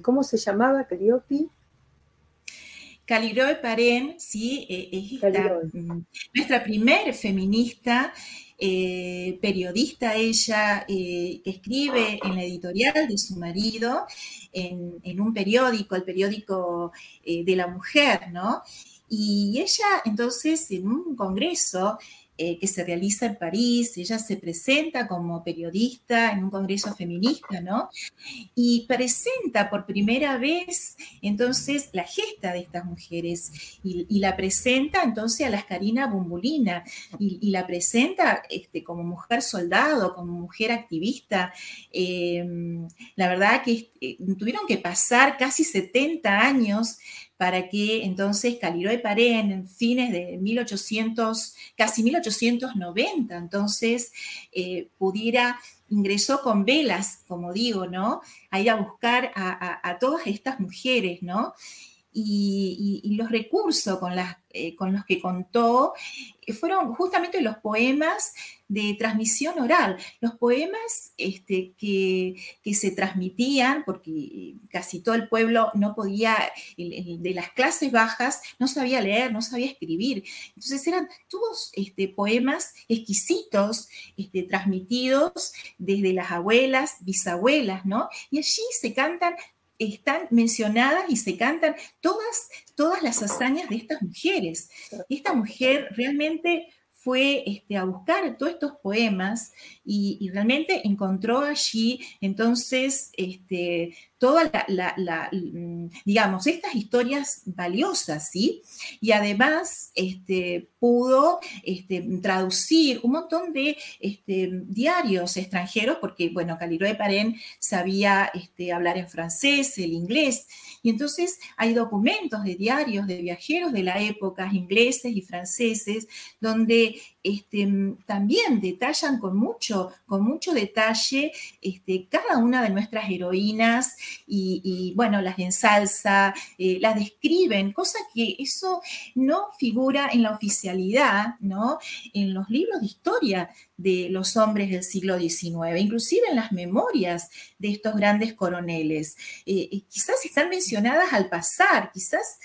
¿Cómo se llamaba Calliope? Caligroe Parén, sí, eh, es mm, nuestra primer feminista, eh, periodista ella, eh, que escribe en la editorial de su marido, en, un periódico, el periódico de la mujer, ¿no? Y ella entonces en un congreso eh, que se realiza en París. Ella se presenta como periodista en un congreso feminista, ¿no? Y presenta por primera vez entonces la gesta de estas mujeres y, la presenta entonces a la Karina Bumbulina y, la presenta este, como mujer soldado, como mujer activista. Em, la verdad que eh, tuvieron que pasar casi 70 años para que entonces Caliroe Parén, en fines de 1800, casi 1890, entonces eh, pudiera, ingresó con velas, como digo, ¿no? A ir a buscar a, todas estas mujeres, ¿no? Y, los recursos con, eh, los que contó eh, fueron justamente los poemas de transmisión oral, los poemas este, que, se transmitían, porque casi todo el pueblo no podía, de las clases bajas, no sabía leer, no sabía escribir. Entonces eran todos este, poemas exquisitos, este, transmitidos desde las abuelas, bisabuelas, ¿no? Y allí se cantan están mencionadas y se cantan todas, todas las hazañas de estas mujeres. Esta mujer realmente fue este, a buscar todos estos poemas y, realmente encontró allí entonces este, todas la, mm, digamos, estas historias valiosas, ¿sí? Y además este, pudo este, traducir un montón de este, diarios extranjeros, porque, bueno, de Parén sabía este, hablar en francés, el inglés, y entonces hay documentos de diarios de viajeros de la época, ingleses y franceses, donde este, también detallan con mucho, con detalle este, cada una de nuestras heroínas y, bueno, las ensalza, eh, las describen, cosa que eso no figura en la oficialidad, ¿no? En los libros de historia de los hombres del siglo XIX, inclusive en las memorias de estos grandes coroneles. Eh, eh, quizás están mencionadas al pasar, quizás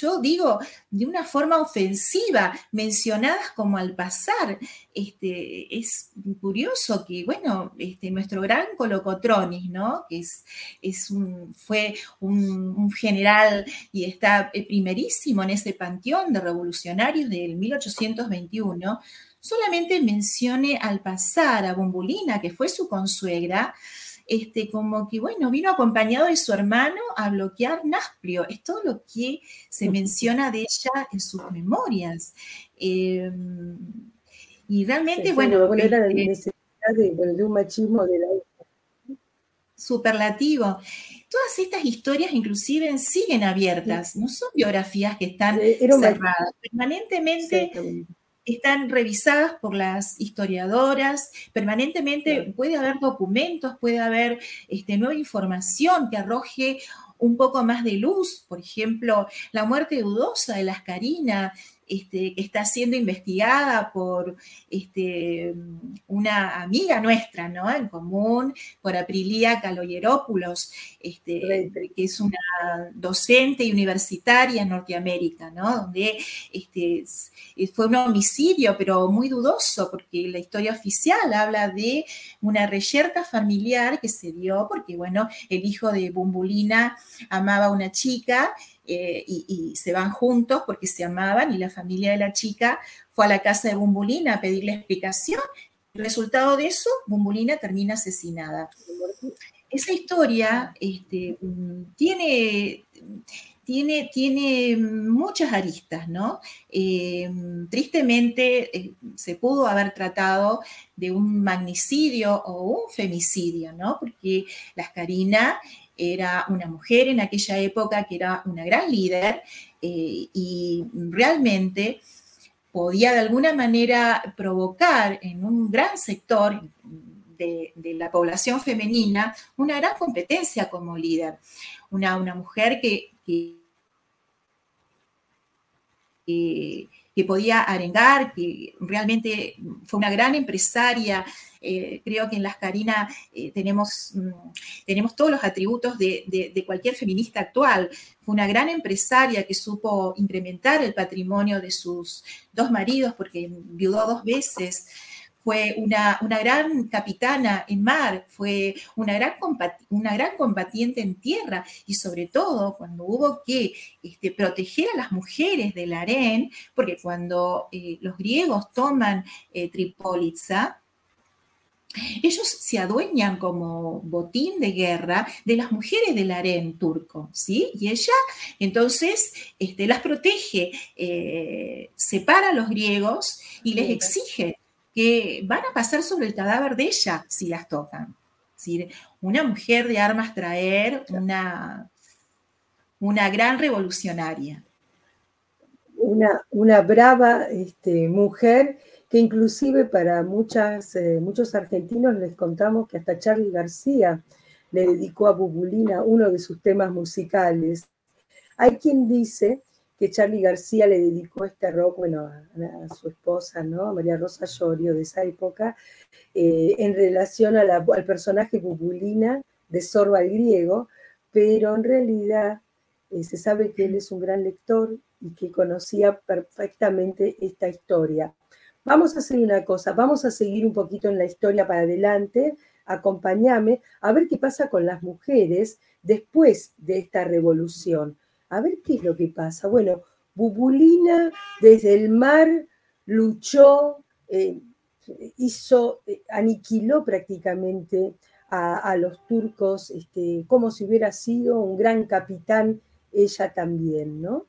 yo digo de una forma ofensiva, mencionadas como al pasar. Este, es curioso que, bueno, este, nuestro gran Colocotronis, ¿no? que es, es un, fue un, general y está primerísimo en ese panteón de revolucionarios del 1821, solamente mencione al pasar a Bumbulina, que fue su consuegra, este, como que, bueno, vino acompañado de su hermano a bloquear Nasplio. Es todo lo que se menciona de ella en sus memorias. Em, y realmente, bueno... era la este necesidad de, un machismo de la superlativo. Todas estas historias inclusive siguen abiertas, no son biografías que están cerradas. Permanentemente están revisadas por las historiadoras, permanentemente puede haber documentos, puede haber este, nueva información que arroje un poco más de luz, por ejemplo, la muerte dudosa de las Karina, este, que está siendo investigada por este, una amiga nuestra, ¿no? En común, por Aprilia Caloyerópulos, este, que es una docente y universitaria en Norteamérica, ¿no? Donde este, fue un homicidio, pero muy dudoso, porque la historia oficial habla de una reyerta familiar que se dio porque, bueno, el hijo de Bumbulina amaba a una chica eh, y, se van juntos porque se amaban y la familia de la chica fue a la casa de Bumbulina a pedirle explicación. Resultado de eso, Bumbulina termina asesinada. Esa historia este, tiene, tiene, tiene muchas aristas, ¿no? Eh, tristemente eh, se pudo haber tratado de un magnicidio o un femicidio, ¿no? Porque las Karina era una mujer en aquella época que era una gran líder eh, y realmente podía de alguna manera provocar en un gran sector de, la población femenina una gran competencia como líder. Una, una mujer que, que podía arengar, que realmente fue una gran empresaria. Eh, creo que en Las Karina eh, tenemos, mm, tenemos todos los atributos de, cualquier feminista actual. Fue una gran empresaria que supo incrementar el patrimonio de sus dos maridos porque viudó dos veces fue una, una, gran capitana en mar, fue una gran, una gran combatiente en tierra y sobre todo cuando hubo que este, proteger a las mujeres del harén, porque cuando eh, los griegos toman eh, Tripolitza, ellos se adueñan como botín de guerra de las mujeres del harén turco, ¿sí? Y ella entonces este, las protege, eh, separa a los griegos y les exige que van a pasar sobre el cadáver de ella si las tocan. Una mujer de armas traer, una, una gran revolucionaria. Una, una brava este, mujer que inclusive para muchas, eh, muchos argentinos les contamos que hasta Charlie García le dedicó a Bubulina uno de sus temas musicales. Hay quien dice que Charlie García le dedicó este rock, bueno, a, su esposa, ¿no? María Rosa Llorio de esa época, eh, en relación al personaje Bubulina de Sorba el griego, pero en realidad eh, se sabe que él es un gran lector y que conocía perfectamente esta historia. Vamos a hacer una cosa, vamos a seguir un poquito en la historia para adelante, acompáñame a ver qué pasa con las mujeres después de esta revolución. A ver qué es lo que pasa. Bueno, Bubulina desde el mar luchó, eh, hizo, eh, aniquiló prácticamente a, los turcos, este, como si hubiera sido un gran capitán ella también, ¿no?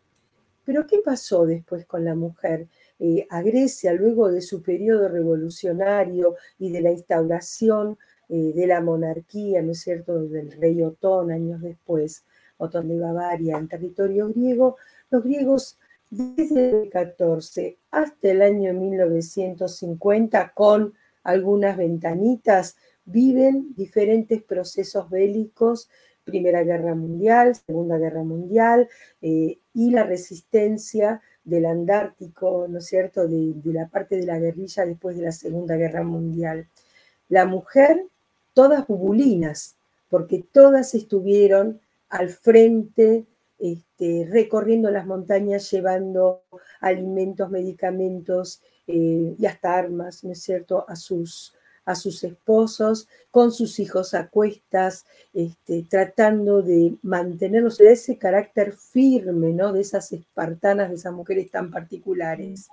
Pero ¿qué pasó después con la mujer? Eh, a Grecia, luego de su periodo revolucionario y de la instauración de la monarquía, ¿no es cierto?, del rey Otón años después, Otón de Bavaria, en territorio griego, los griegos desde el 14 hasta el año 1950, con algunas ventanitas, viven diferentes procesos bélicos, Primera Guerra Mundial, Segunda Guerra Mundial, eh, y la resistencia del Andártico, ¿no es cierto?, de, de la parte de la guerrilla después de la Segunda Guerra Mundial. La mujer, todas bubulinas, porque todas estuvieron al frente, este, recorriendo las montañas, llevando alimentos, medicamentos eh, y hasta armas, ¿no es cierto?, a sus, a sus esposos, con sus hijos a cuestas, este, tratando de mantenerlos de ese carácter firme, ¿no? De esas espartanas, de esas mujeres tan particulares,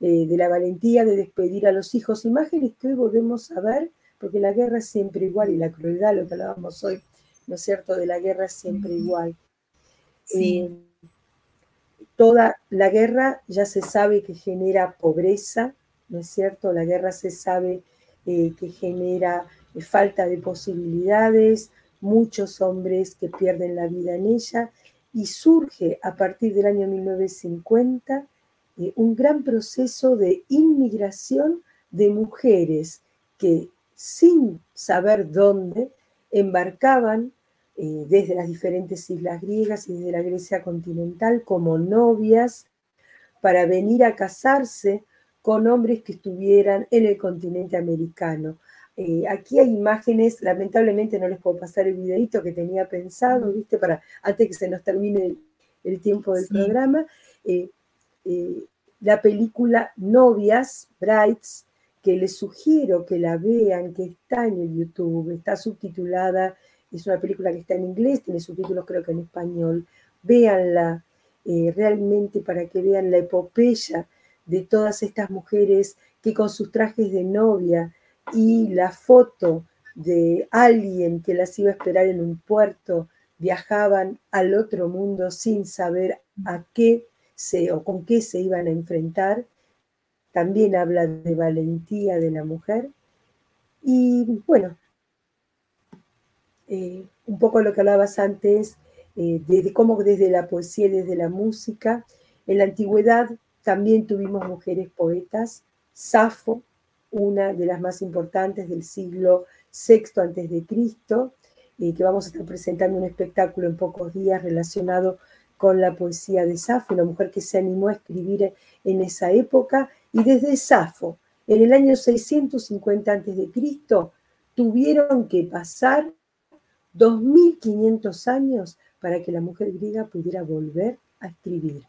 eh, de la valentía de despedir a los hijos, imágenes que hoy volvemos a ver, porque la guerra es siempre igual y la crueldad, lo que hablábamos hoy, ¿no es cierto?, de la guerra siempre igual. Eh, toda la guerra ya se sabe que genera pobreza, ¿no es cierto? La guerra se sabe eh, que genera eh, falta de posibilidades, muchos hombres que pierden la vida en ella, y surge a partir del año 1950 un gran proceso de inmigración de mujeres que sin saber dónde embarcaban eh, desde las diferentes islas griegas y desde la Grecia continental como novias para venir a casarse con hombres que estuvieran en el continente americano. Eh, aquí hay imágenes, lamentablemente no les puedo pasar el videito que tenía pensado, ¿viste? Para, antes que se nos termine el, tiempo del programa. Eh, la película Novias, Brides, que les sugiero que la vean, que está en el YouTube, está subtitulada es una película que está en inglés, tiene subtítulos creo que en español. Véanla eh, realmente para que vean la epopeya de todas estas mujeres que con sus trajes de novia y la foto de alguien que las iba a esperar en un puerto, viajaban al otro mundo sin saber a qué se o con qué se iban a enfrentar. También habla de valentía de la mujer. Y bueno, eh, un poco lo que hablabas antes, eh, de, cómo desde la poesía y desde la música, en la antigüedad también tuvimos mujeres poetas, Safo, una de las más importantes del siglo VI antes de Cristo, eh, que vamos a estar presentando un espectáculo en pocos días relacionado con la poesía de Safo, una mujer que se animó a escribir en esa época, y desde Safo, en el año 650 a.C., tuvieron que pasar 2.500 años para que la mujer griega pudiera volver a escribir.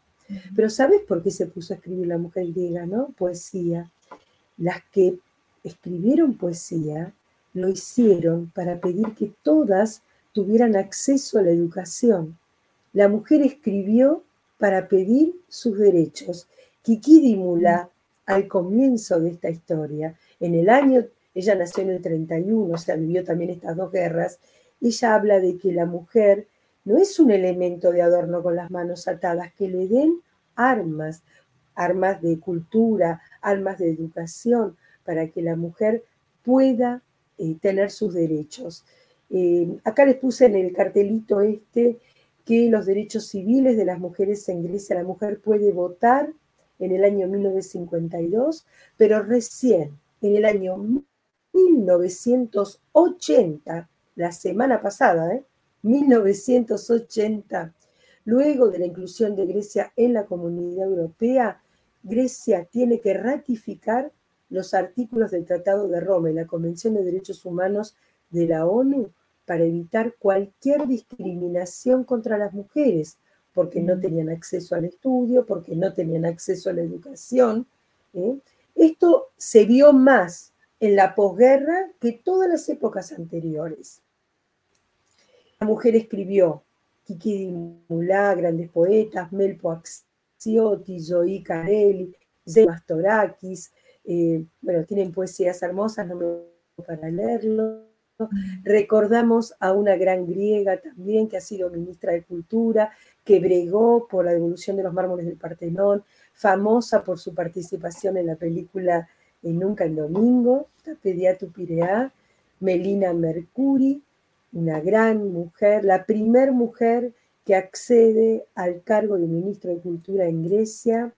Pero ¿sabes por qué se puso a escribir la mujer griega, no? Poesía. Las que escribieron poesía, lo hicieron para pedir que todas tuvieran acceso a la educación. La mujer escribió para pedir sus derechos. Kiki Mula, al comienzo de esta historia, en el año, ella nació en el 31, o sea, vivió también estas dos guerras, ella habla de que la mujer no es un elemento de adorno con las manos atadas, que le den armas, armas de cultura, armas de educación, para que la mujer pueda eh, tener sus derechos. Eh, acá les puse en el cartelito este que los derechos civiles de las mujeres en Grecia, la mujer puede votar en el año 1952, pero recién en el año 1980, la semana pasada, 1980, ¿eh? luego de la inclusión de Grecia en la comunidad europea, Grecia tiene que ratificar los artículos del Tratado de Roma y la Convención de Derechos Humanos de la ONU para evitar cualquier discriminación contra las mujeres, porque no mm. tenían acceso al estudio, porque no tenían acceso a la educación. ¿eh? Esto se vio más en la posguerra que todas las épocas anteriores. La mujer escribió Kiki Mulá, grandes poetas, Melpo Axiotti, Joy Carelli, Zemas Torakis, eh, bueno, tienen poesías hermosas, no me para leerlo. Recordamos a una gran griega también que ha sido ministra de Cultura, que bregó por la devolución de los mármoles del Partenón, famosa por su participación en la película Nunca en Domingo, Pediatu Pirea, Melina Mercuri, una gran mujer, la primer mujer que accede al cargo de ministro de Cultura en Grecia.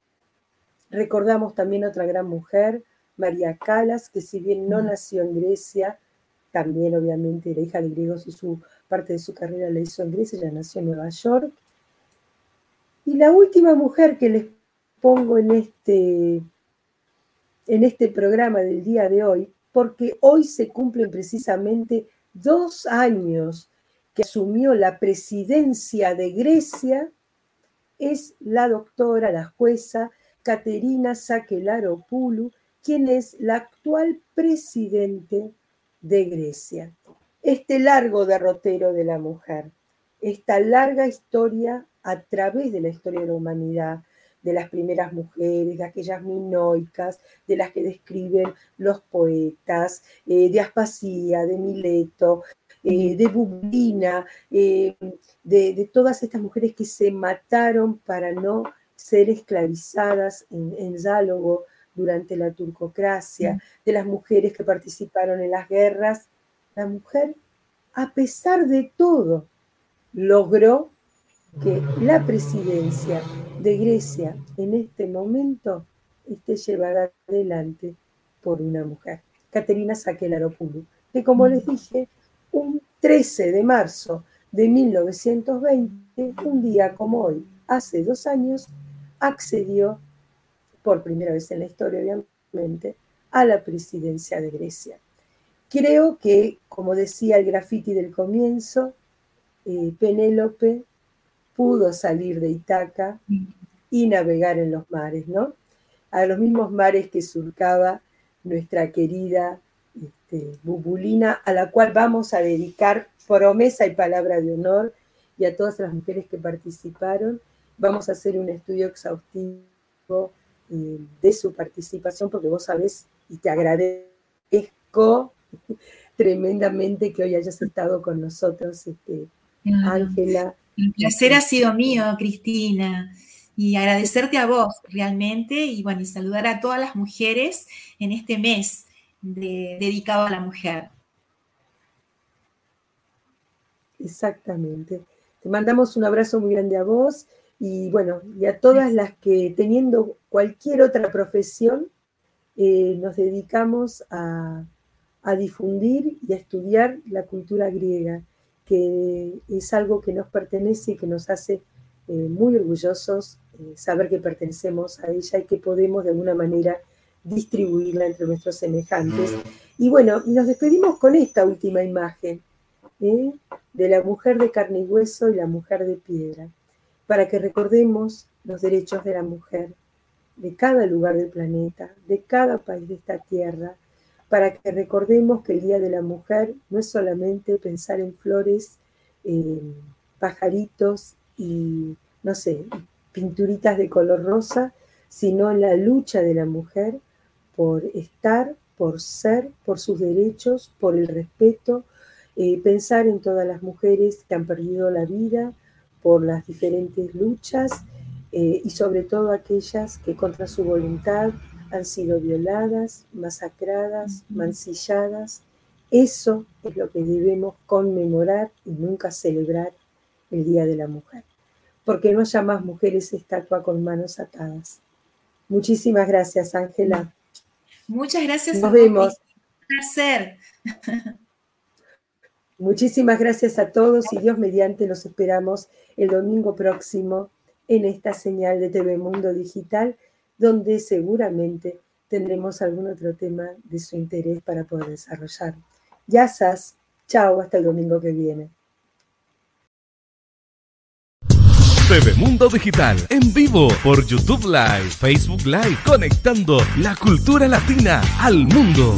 Recordamos también otra gran mujer, María Calas, que si bien no nació en Grecia, también obviamente era hija de griegos y su parte de su carrera la hizo en Grecia, ella nació en Nueva York. Y la última mujer que les pongo en este, en este programa del día de hoy, porque hoy se cumplen precisamente dos años que asumió la presidencia de Grecia, es la doctora, la jueza Caterina Sakelaropoulou, quien es la actual presidente de Grecia. Este largo derrotero de la mujer, esta larga historia a través de la historia de la humanidad, de las primeras mujeres, de aquellas minoicas, de las que describen los poetas, eh, de Aspasía, de Mileto, eh, de Bublina, eh, de, de, todas estas mujeres que se mataron para no ser esclavizadas en, en diálogo durante la turcocracia, de las mujeres que participaron en las guerras, la mujer, a pesar de todo, logró que la presidencia de Grecia en este momento esté llevada adelante por una mujer, Caterina Sakelaropoulou, que como les dije, un 13 de marzo de 1920, un día como hoy, hace dos años, accedió por primera vez en la historia, obviamente, a la presidencia de Grecia. Creo que, como decía el graffiti del comienzo, eh, Penélope pudo salir de Itaca y navegar en los mares, ¿no? A los mismos mares que surcaba nuestra querida este, Bubulina, a la cual vamos a dedicar promesa y palabra de honor, y a todas las mujeres que participaron. Vamos a hacer un estudio exhaustivo de su participación, porque vos sabés y te agradezco <laughs> tremendamente que hoy hayas estado con nosotros, este, Ángela. El placer ha sido mío, Cristina, y agradecerte a vos realmente, y bueno, y saludar a todas las mujeres en este mes dedicado a la mujer. Exactamente. Te mandamos un abrazo muy grande a vos y bueno, y a todas las que teniendo cualquier otra profesión, eh, nos dedicamos a, difundir y a estudiar la cultura griega, que es algo que nos pertenece y que nos hace eh, muy orgullosos eh, saber que pertenecemos a ella y que podemos de alguna manera distribuirla entre nuestros semejantes. Y bueno, nos despedimos con esta última imagen de la mujer de carne y hueso y la mujer de piedra para que recordemos los derechos de la mujer de cada lugar del planeta, de cada país de esta tierra, para que recordemos que el Día de la Mujer no es solamente pensar en flores, pajaritos y, no sé, pinturitas de color rosa, sino en la lucha de la mujer por estar, por ser, por sus derechos, por el respeto, eh, pensar en todas las mujeres que han perdido la vida por las diferentes luchas eh, y sobre todo aquellas que contra su voluntad han sido violadas, masacradas, mancilladas. Eso es lo que debemos conmemorar y nunca celebrar el Día de la Mujer. Porque no haya más mujeres estatua con manos atadas. Muchísimas gracias, Ángela. Muchas gracias. Nos vemos. Un placer. <laughs> Muchísimas gracias a todos y Dios mediante los esperamos el domingo próximo en esta señal de TV Mundo Digital, donde seguramente tendremos algún otro tema de su interés para poder desarrollar. Yasas, chao, hasta el domingo que viene. TV Mundo Digital en vivo por YouTube Live, Facebook Live, conectando la cultura latina al mundo.